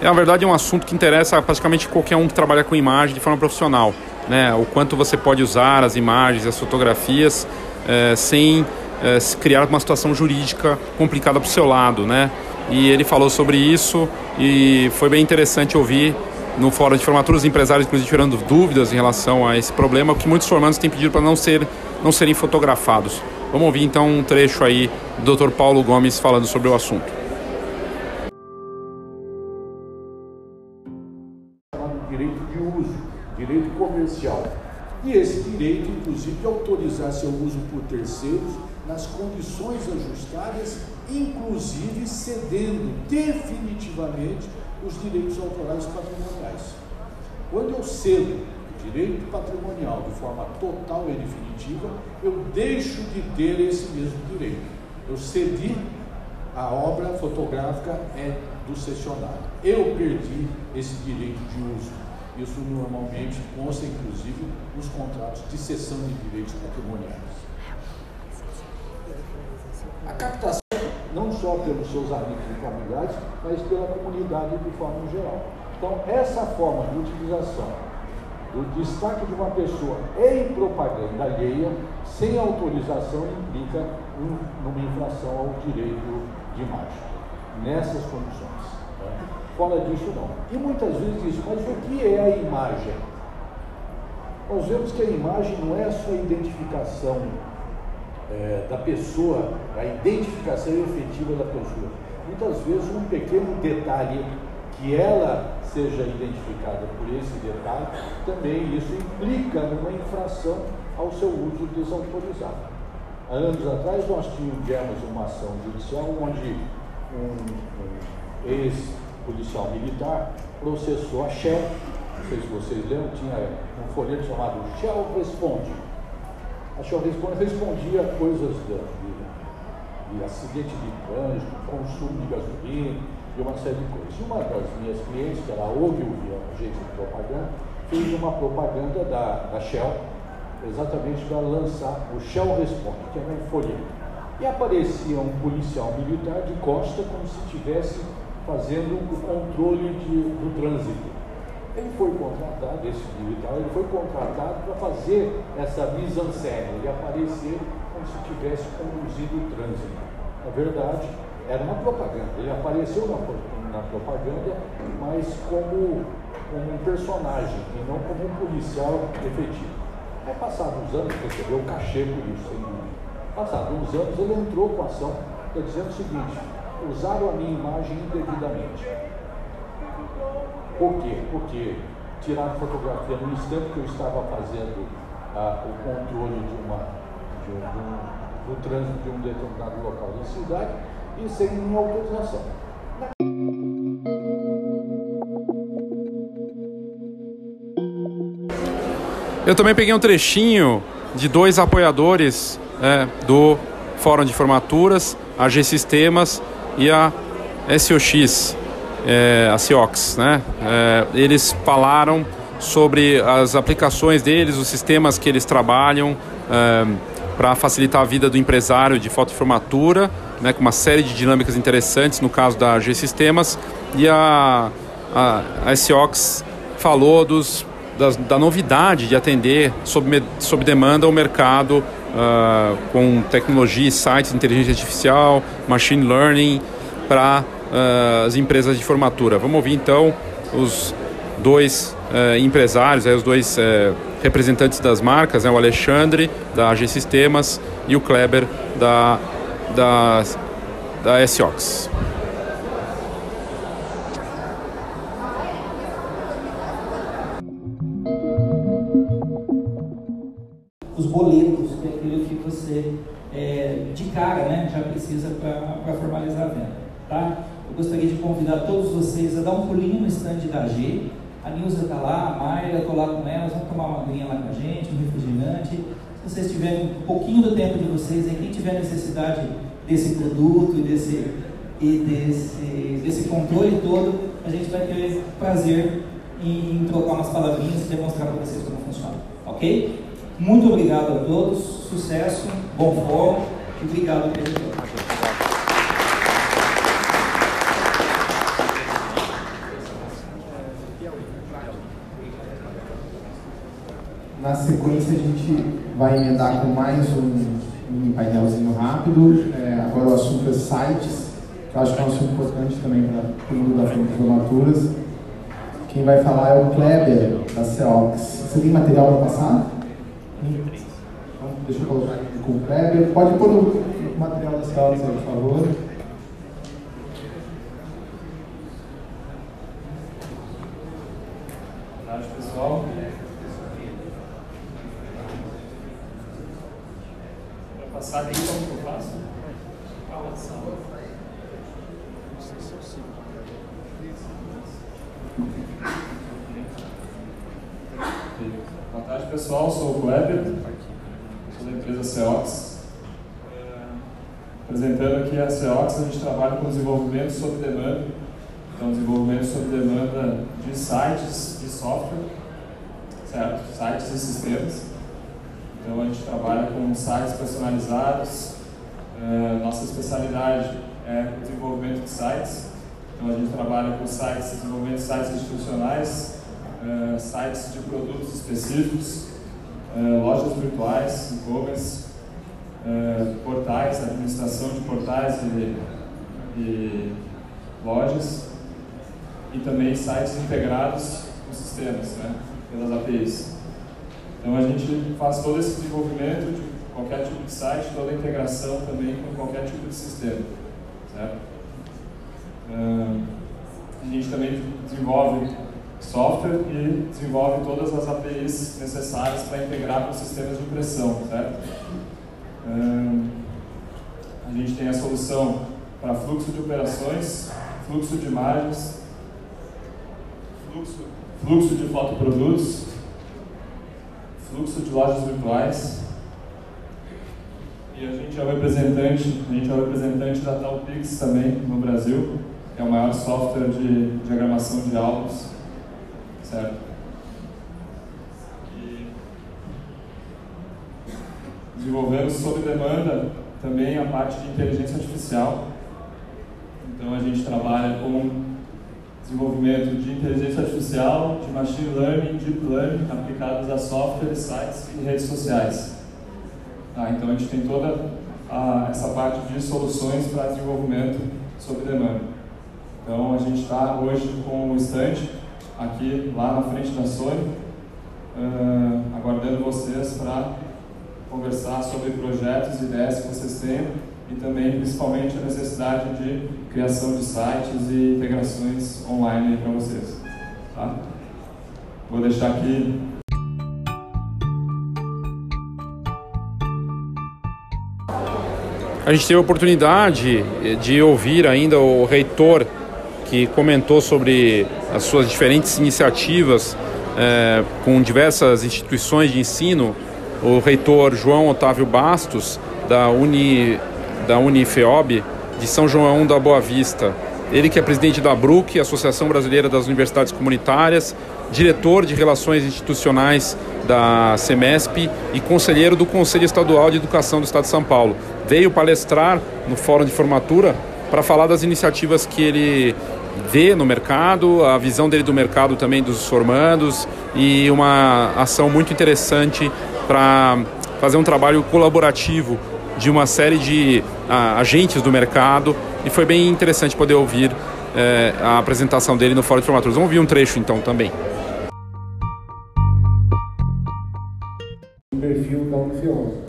É, na verdade, é um assunto que interessa praticamente qualquer um que trabalha com imagem de forma profissional. Né? O quanto você pode usar as imagens, as fotografias, eh, sem se criar uma situação jurídica complicada para o seu lado. Né? E ele falou sobre isso e foi bem interessante ouvir no fórum de formatura os empresários, inclusive, tirando dúvidas em relação a esse problema, que muitos formandos têm pedido para não, ser, não serem fotografados. Vamos ouvir então um trecho aí do Dr. Paulo Gomes falando sobre o assunto. direito de uso, direito comercial. E esse direito, inclusive, de autorizar seu uso por terceiros nas condições ajustadas, inclusive cedendo definitivamente os direitos autorais patrimoniais. Quando eu cedo o direito patrimonial de forma total e definitiva, eu deixo de ter esse mesmo direito. Eu cedi a obra fotográfica é do cessionário. Eu perdi esse direito de uso. Isso normalmente consta, inclusive, nos contratos de cessão de direitos patrimoniais. A captação, não só pelos seus amigos e familiares, mas pela comunidade de forma geral. Então, essa forma de utilização do destaque de uma pessoa em propaganda alheia Sem autorização implica um, numa infração ao direito de imagem, nessas condições. Né? Fora disso, não. E muitas vezes diz, mas o que é a imagem? Nós vemos que a imagem não é a identificação é, da pessoa, a identificação efetiva da pessoa. Muitas vezes um pequeno detalhe que ela seja identificada por esse detalhe, também isso implica numa infração ao seu uso desautorizado. Há anos atrás nós tivemos uma ação judicial onde um, um ex-policial militar processou a Shell, não sei se vocês lembram, tinha um folheto chamado Shell Responde. A Shell respondia coisas de, de, de acidente de trânsito, consumo de gasolina, e uma série de coisas. Uma das minhas clientes, que era a Ogilvy, a agência de propaganda, fez uma propaganda da, da Shell, exatamente para lançar o Shell Responde, que era um folheto. E aparecia um policial militar de costa como se estivesse fazendo o controle de, do trânsito. Ele foi contratado, esse militar, ele foi contratado para fazer essa mise-en-scène, ele aparecer como se estivesse conduzindo o trânsito. Na verdade, era uma propaganda. Ele apareceu na, na propaganda, mas como, como um personagem e não como um policial efetivo. Aí, passados uns anos, recebeu o cachê por isso, sem dúvida. Passados uns anos, ele entrou com a ação dizendo o seguinte: usaram a minha imagem indevidamente. Por quê? Porque tiraram fotografia no instante que eu estava fazendo ah, o controle de uma, de um, de um, do trânsito de um determinado local da cidade e sem minha autorização. Eu também peguei um trechinho de dois apoiadores é, do Fórum de Formaturas, a G Sistemas e a SOX, é, a CIOX. Né? É, eles falaram sobre as aplicações deles, os sistemas que eles trabalham é, para facilitar a vida do empresário de fotoformatura né, com uma série de dinâmicas interessantes no caso da G Sistemas e a, a, a SOX falou dos, da novidade de atender sob, sob demanda o mercado uh, com tecnologia, sites inteligência artificial, machine learning para uh, as empresas de formatura. Vamos ouvir então os dois uh, empresários, os dois representantes das marcas, né, o Alexandre da AG Sistemas e o Kleber da da, da SOX. Os boletos, que é aquilo que você é, de cara né, já precisa para formalizar a venda. Tá? Eu gostaria de convidar todos vocês a dar um pulinho no stand da G. A Nilza está lá, a Mayra, estou lá com elas, vamos tomar uma aguinha lá com a gente, um refrigerante se vocês tiverem um pouquinho do tempo de vocês, e quem tiver necessidade desse produto e desse, e desse, desse controle todo, a gente vai ter prazer em, trocar umas palavrinhas e demonstrar para vocês como funciona. Ok? Muito obrigado a todos, sucesso, bom fórum e obrigado pelo Na sequência, a gente vai emendar com mais um painelzinho rápido. É, agora o assunto é sites, que eu acho que é um assunto importante também para o mundo das formaturas. Quem vai falar é o Kleber, da CEOX. Você tem material para passar? Então, deixa eu colocar aqui com o Kleber. Pode pôr o material da CEOX aí, por favor. Boa tarde, pessoal. Sabe aí como que eu faço? Falação. Boa tarde pessoal, sou o Kleber, sou da empresa CEOX. Apresentando aqui a CEOX, a gente trabalha com desenvolvimento sob demanda, então desenvolvimento sob demanda de sites e software, certo? Sites e sistemas. Então a gente trabalha com sites personalizados. Uh, nossa especialidade é o desenvolvimento de sites. Então a gente trabalha com sites, desenvolvimento de sites institucionais, uh, sites de produtos específicos, uh, lojas virtuais, e-commerce, portais, administração de portais e, e lojas, e também sites integrados com sistemas, né, pelas APIs. Então a gente faz todo esse desenvolvimento de qualquer tipo de site, toda a integração também com qualquer tipo de sistema. Certo? A gente também desenvolve software e desenvolve todas as APIs necessárias para integrar com sistemas de impressão, certo? A gente tem a solução para fluxo de operações, fluxo de imagens, fluxo, fluxo de fotoprodutos, fluxo de lojas virtuais. E a gente é o representante, a gente é o representante da Talpix também no Brasil, é o maior software de diagramação de álbuns, certo? E desenvolvemos sob demanda também a parte de inteligência artificial. Então a gente trabalha com desenvolvimento de inteligência artificial, de machine learning, deep learning aplicados a softwares, sites e redes sociais. Ah, então a gente tem toda a, essa parte de soluções para desenvolvimento sob demanda. Então a gente está hoje com o stand aqui lá na frente da Sony, uh, aguardando vocês para conversar sobre projetos ideias que vocês têm e também principalmente a necessidade de criação de sites e integrações online para vocês. Tá? Vou deixar aqui A gente teve a oportunidade de ouvir ainda o reitor que comentou sobre as suas diferentes iniciativas é, com diversas instituições de ensino. O reitor João Otávio Bastos, da Uni da Unifeob de São João da Boa Vista. Ele que é presidente da BRUC, Associação Brasileira das Universidades Comunitárias, diretor de Relações Institucionais da SEMESP e conselheiro do Conselho Estadual de Educação do Estado de São Paulo. Veio palestrar no Fórum de Formatura para falar das iniciativas que ele vê no mercado, a visão dele do mercado também dos formandos e uma ação muito interessante para fazer um trabalho colaborativo de uma série de a, agentes do mercado e foi bem interessante poder ouvir é, a apresentação dele no Fórum de. Vamos ouvir um trecho então também. O perfil da Unifeol.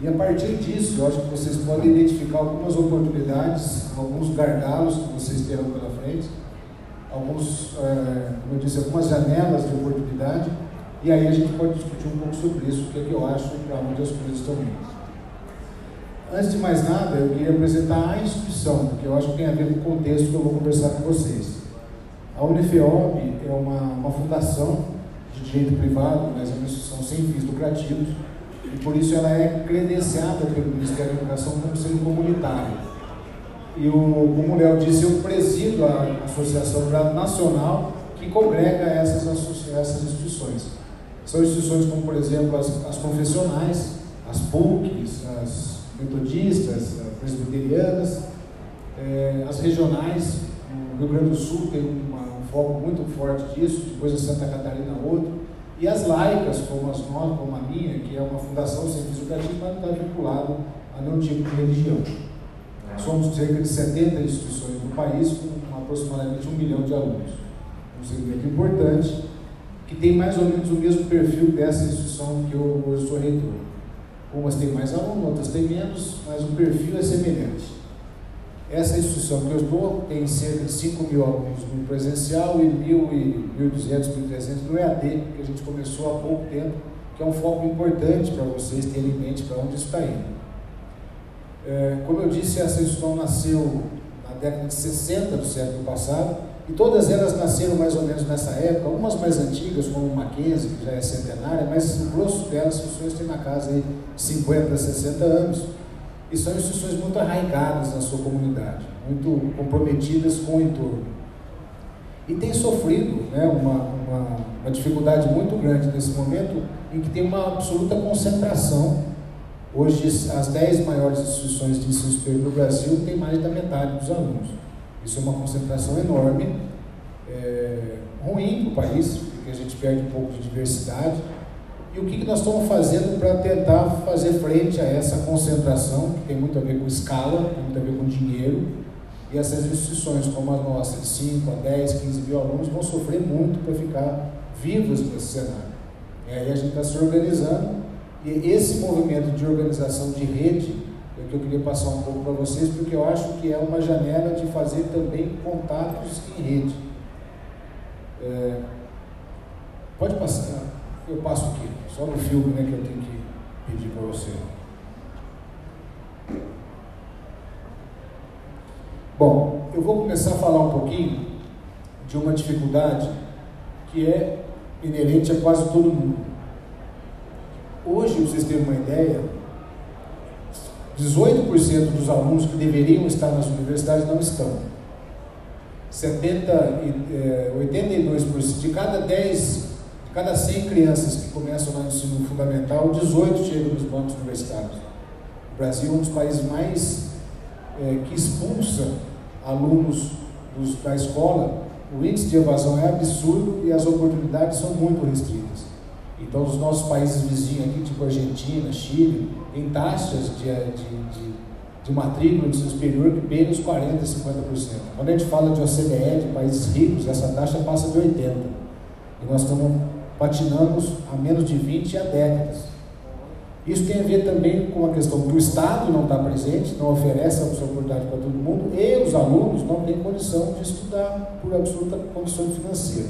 E a partir disso, eu acho que vocês podem identificar algumas oportunidades, alguns gargalos que vocês terão pela frente, alguns, é, como eu disse, algumas janelas de oportunidade, e aí a gente pode discutir um pouco sobre isso, o que, é que eu acho e para onde as coisas estão indo. Antes de mais nada, eu queria apresentar a instituição, porque eu acho que tem a ver com o contexto que eu vou conversar com vocês. A Unifeob é uma, uma fundação de direito privado, mas é uma instituição sem fins lucrativos, e por isso ela é credenciada pelo Ministério da Educação como sendo comunitária. E o, como o Léo disse, eu presido a Associação Nacional que congrega essas, essas instituições. São instituições como, por exemplo, as, as confessionais, as PUCs, as metodistas, presbiterianas, é, as regionais, o Rio Grande do Sul tem uma, um foco muito forte disso, depois a Santa Catarina outro, e as laicas, como as nossas, como a minha, que é uma fundação sem fins lucrativos, mas não está vinculado a nenhum tipo de religião. Somos cerca de 70 instituições no país, com aproximadamente um milhão de alunos. Um segmento importante, que tem mais ou menos o mesmo perfil dessa instituição que eu hoje sou reitor. Umas têm mais alunos, outras têm menos, mas o perfil é semelhante. Essa instituição que eu estou tem cerca de 5 mil alunos no presencial e 1.200, 1.300 no EAD, que a gente começou há pouco tempo, que é um foco importante para vocês terem em mente para onde está indo. É, como eu disse, essa instituição nasceu na década de 60 do século passado, e todas elas nasceram mais ou menos nessa época, umas mais antigas, como Mackenzie, que já é centenária, mas o grosso delas, as instituições têm na casa de 50 a 60 anos, e são instituições muito arraigadas na sua comunidade, muito comprometidas com o entorno. E tem sofrido né, uma, uma, uma dificuldade muito grande nesse momento, em que tem uma absoluta concentração. Hoje, as 10 maiores instituições de ensino superior no Brasil têm mais da metade dos alunos. Isso é uma concentração enorme, é, ruim para o país, porque a gente perde um pouco de diversidade. E o que, que nós estamos fazendo para tentar fazer frente a essa concentração, que tem muito a ver com escala, tem muito a ver com dinheiro, e essas instituições como a nossa, de 5 a 10, 15 mil alunos, vão sofrer muito para ficar vivas nesse cenário. E aí a gente está se organizando, e esse movimento de organização de rede eu queria passar um pouco para vocês, porque eu acho que é uma janela de fazer também contatos em rede. É, pode passar, eu passo aqui, só no filme né, que eu tenho que pedir para você. Bom, eu vou começar a falar um pouquinho de uma dificuldade que é inerente a quase todo mundo. Hoje, para vocês terem uma ideia, 18% dos alunos que deveriam estar nas universidades não estão. 70, 82% de cada 10, de cada 100 crianças que começam no ensino fundamental, 18 chegam nos bancos universitários. O Brasil é um dos países mais é, que expulsa alunos dos, da escola. O índice de evasão é absurdo e as oportunidades são muito restritas. Então, os nossos países vizinhos aqui, tipo Argentina, Chile, tem taxas de, de, de, de matrícula de superior que beiram os 40%, 50%. Quando a gente fala de OCDE, de países ricos, essa taxa passa de 80%. E nós estamos patinando a menos de 20 há décadas. Isso tem a ver também com a questão que o Estado não está presente, não oferece essa oportunidade para todo mundo, e os alunos não têm condição de estudar por absoluta condição financeira.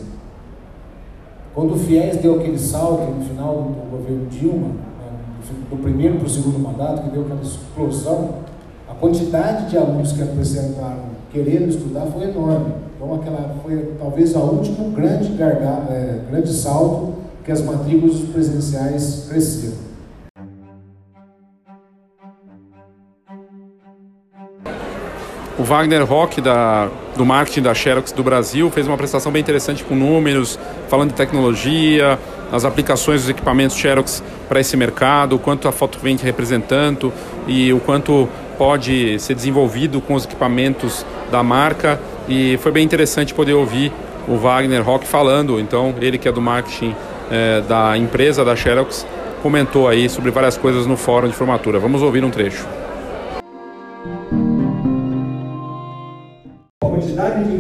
Quando o FIES deu aquele salto no final do governo Dilma, né, do primeiro para o segundo mandato, que deu aquela explosão, a quantidade de alunos que apresentaram querendo estudar foi enorme. Então aquela foi talvez o último grande, gargalo, é, grande salto que as matrículas presenciais cresceram. O Wagner Rock, da, do marketing da Xerox do Brasil, fez uma apresentação bem interessante com números, falando de tecnologia, as aplicações dos equipamentos Xerox para esse mercado, o quanto a foto vem representando e o quanto pode ser desenvolvido com os equipamentos da marca. E foi bem interessante poder ouvir o Wagner Rock falando. Então, ele que é do marketing é, da empresa da Xerox, comentou aí sobre várias coisas no fórum de formatura. Vamos ouvir um trecho.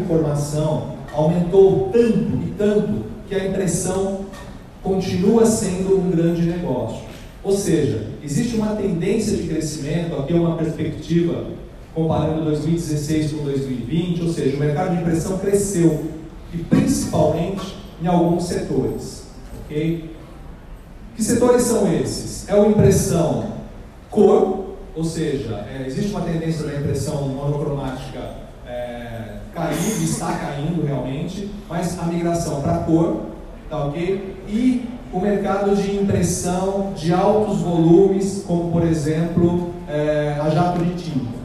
Informação aumentou tanto e tanto que a impressão continua sendo um grande negócio. Ou seja, existe uma tendência de crescimento, aqui é uma perspectiva comparando 2016 com 2020, ou seja, o mercado de impressão cresceu e principalmente em alguns setores, ok? Que setores são esses? É a impressão cor, ou seja, é, existe uma tendência da impressão monocromática caindo, está caindo realmente, mas a migração para cor, tá ok? E o mercado de impressão de altos volumes, como por exemplo é, a jato de tinta.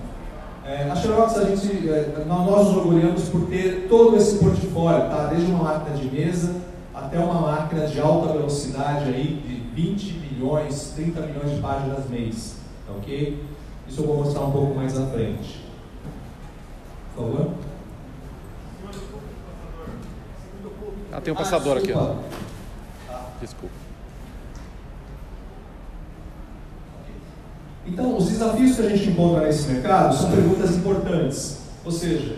É, a Xerox, a gente, é, nós nos orgulhamos por ter todo esse portfólio, tá? desde uma máquina de mesa até uma máquina de alta velocidade aí de 20 milhões, 30 milhões de páginas mês, tá ok? Isso eu vou mostrar um pouco mais à frente. Por favor. Ah, tem um passador aqui, ó. Desculpa. Então, os desafios que a gente encontra nesse mercado são perguntas importantes. Ou seja,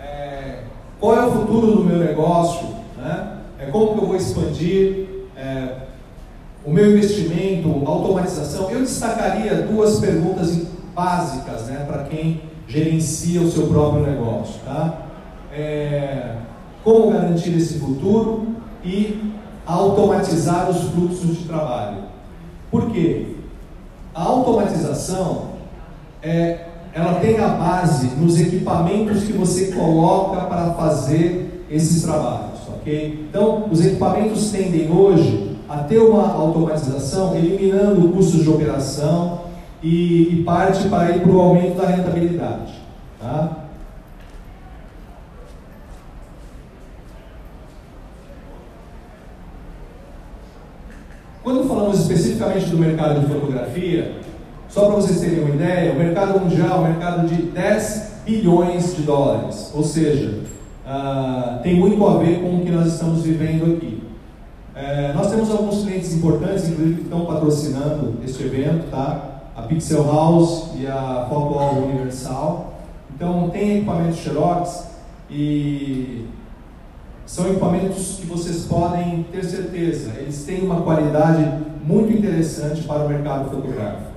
é, qual é o futuro do meu negócio? Né? É, como que eu vou expandir é, o meu investimento, automatização? Eu destacaria duas perguntas básicas né, para quem gerencia o seu próprio negócio. Tá? É, como garantir esse futuro e automatizar os fluxos de trabalho. Por quê? A automatização é, ela tem a base nos equipamentos que você coloca para fazer esses trabalhos, ok? Então, os equipamentos tendem hoje a ter uma automatização, eliminando custos de operação e, e parte para ir para o aumento da rentabilidade, tá? Quando falamos especificamente do mercado de fotografia, só para vocês terem uma ideia, o mercado mundial é um mercado de 10 bilhões de dólares, ou seja, uh, tem muito a ver com o que nós estamos vivendo aqui. É, nós temos alguns clientes importantes, inclusive, que estão patrocinando este evento, tá? A Pixel House e a Foco Universal. Então, tem equipamentos Xerox e são equipamentos que vocês podem ter certeza, eles têm uma qualidade muito interessante para o mercado fotográfico.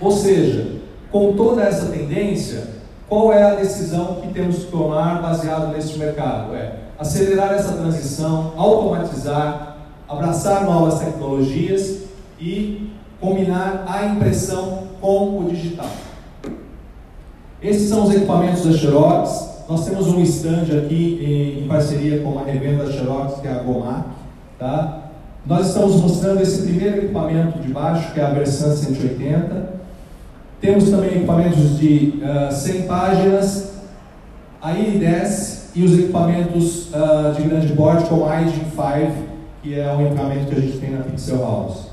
Ou seja, com toda essa tendência, qual é a decisão que temos que tomar baseado neste mercado? É acelerar essa transição, automatizar, abraçar novas tecnologias e combinar a impressão com o digital. Esses são os equipamentos da Xerox. Nós temos um stand aqui em, parceria com a revenda Xerox, que é a Gomac. Tá? Nós estamos mostrando esse primeiro equipamento de baixo, que é a versão 180. Temos também equipamentos de uh, ah, 100 páginas, a I10 e os equipamentos uh, de grande porte como a iGen 5, que é um equipamento que a gente tem na Pixel House.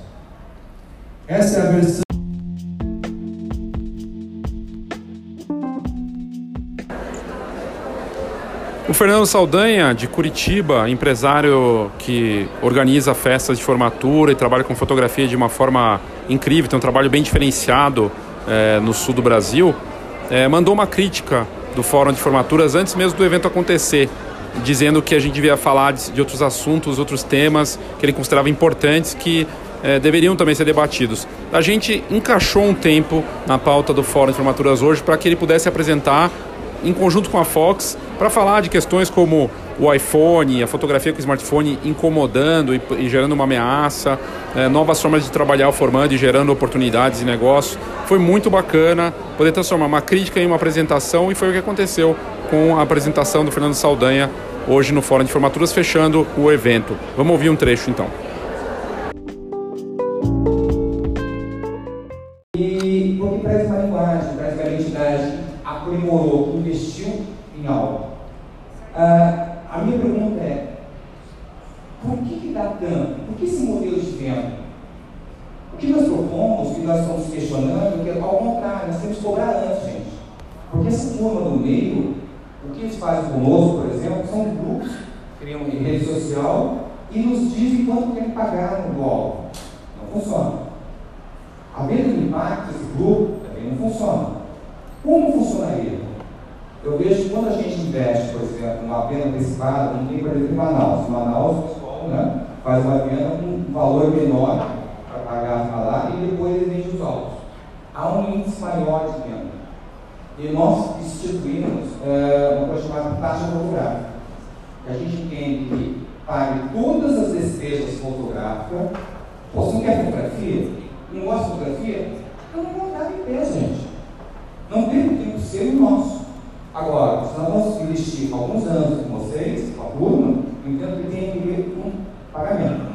Essa é a versão O Fernando Saldanha, de Curitiba, empresário que organiza festas de formatura e trabalha com fotografia de uma forma incrível, tem um trabalho bem diferenciado é, no sul do Brasil, é, mandou uma crítica do Fórum de Formaturas antes mesmo do evento acontecer, dizendo que a gente devia falar de, de outros assuntos, outros temas que ele considerava importantes que é, deveriam também ser debatidos. A gente encaixou um tempo na pauta do Fórum de Formaturas hoje para que ele pudesse apresentar em conjunto com a Fox, para falar de questões como o iPhone, a fotografia com o smartphone incomodando e, e gerando uma ameaça, é, novas formas de trabalhar formando e gerando oportunidades e negócios. Foi muito bacana poder transformar uma crítica em uma apresentação e foi o que aconteceu com a apresentação do Fernando Saldanha hoje no Fórum de Formaturas, fechando o evento. Vamos ouvir um trecho então. E porque traz uma linguagem, traz uma identidade, aprimorou, investiu em algo. Ah, a minha pergunta é, por que, que dá tanto? Por que esse modelo de venda? O que nós propomos, o que nós estamos questionando, é que ao contrário, nós temos que cobrar antes, gente. Porque essa turma do meio, o que eles fazem conosco, por exemplo, são grupos, criam rede social e nos dizem quanto tem que pagar no alvo. Não funciona. A venda de impacto desse grupo também não funciona. Como funcionaria? Eu vejo que quando a gente investe, por exemplo, numa venda antecipada, como tem, por exemplo, em Manaus. Em Manaus, o pessoal né, faz uma venda com um valor menor para pagar lá e depois ele vende os autos. Há um índice maior de venda. E nós instituímos é, uma coisa chamada taxa fotográfica. A gente entende que pague todas as despesas fotográficas. Pô, você não quer fotografia? Não gosta de fotografia? Então não vou dar empresa, gente. Não tem tempo ser o nosso. Agora, se nós vamos investir alguns anos com vocês, com a turma, eu entendo que tem que ver um pagamento.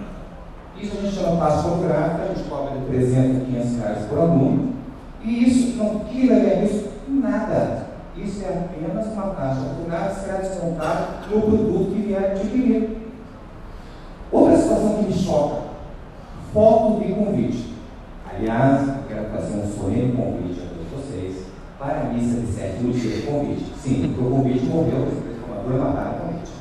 Isso a gente chama de taxa fotográfica, a gente cobra de 300 a 500 reais por aluno, e isso não tira isso nada. Isso é apenas uma taxa fotográfica que será descontada no produto que vier adquirir. Outra situação que me choca, foto de convite. Aliás, eu quero fazer um solene convite a todos vocês a missa de sétimo dia do convite. Sim, porque o convite morreu, os transformadores mataram o convite.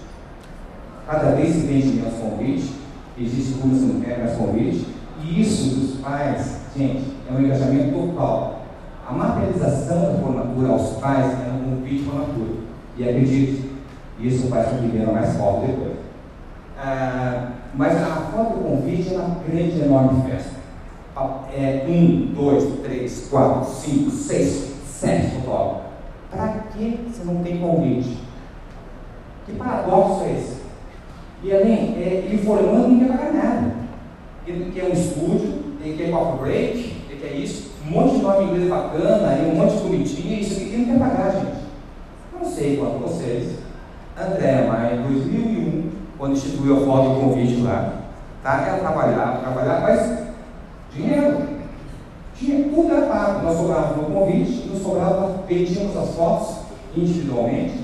Cada vez se vende menos convite, existe que não quer mais convite, e isso dos pais, gente, é um engajamento total. A materialização da formatura aos pais é um convite formatura. E acredite, isso faz com que venha mais foto depois. Ah, mas a foto do convite é uma grande, enorme festa. É um, dois, três, quatro, cinco, seis, sete fotógrafos. Para que você não tem convite? Que paradoxo é esse? E além, é, ele formando não quer pagar nada. Ele quer um estúdio, ele quer coffee break, ele quer isso, um monte de nome inglês bacana, e um monte de comitinha, isso aqui não quer pagar, gente. Não sei quanto vocês. André Maia, em 2001, quando instituiu a foto do convite lá, tá? Ela trabalhava, trabalhava, mas dinheiro. Tinha tudo era pago. Nós cobrávamos no convite nos cobrávamos, vendíamos as fotos individualmente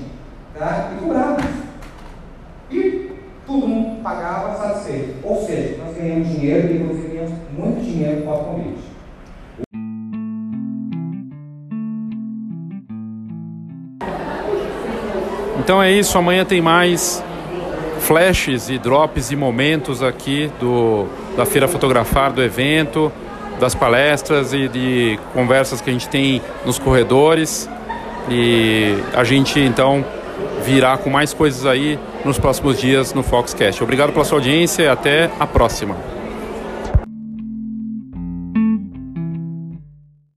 tá? e cobrávamos. E todo mundo pagava satisfeito. Ou seja, nós ganhamos dinheiro e nós ganhamos muito dinheiro com o convite. Então é isso, amanhã tem mais flashes e drops e momentos aqui do, da Feira Fotografar, do evento, das palestras e de conversas que a gente tem nos corredores. E a gente então virá com mais coisas aí nos próximos dias no Foxcast. Obrigado pela sua audiência e até a próxima.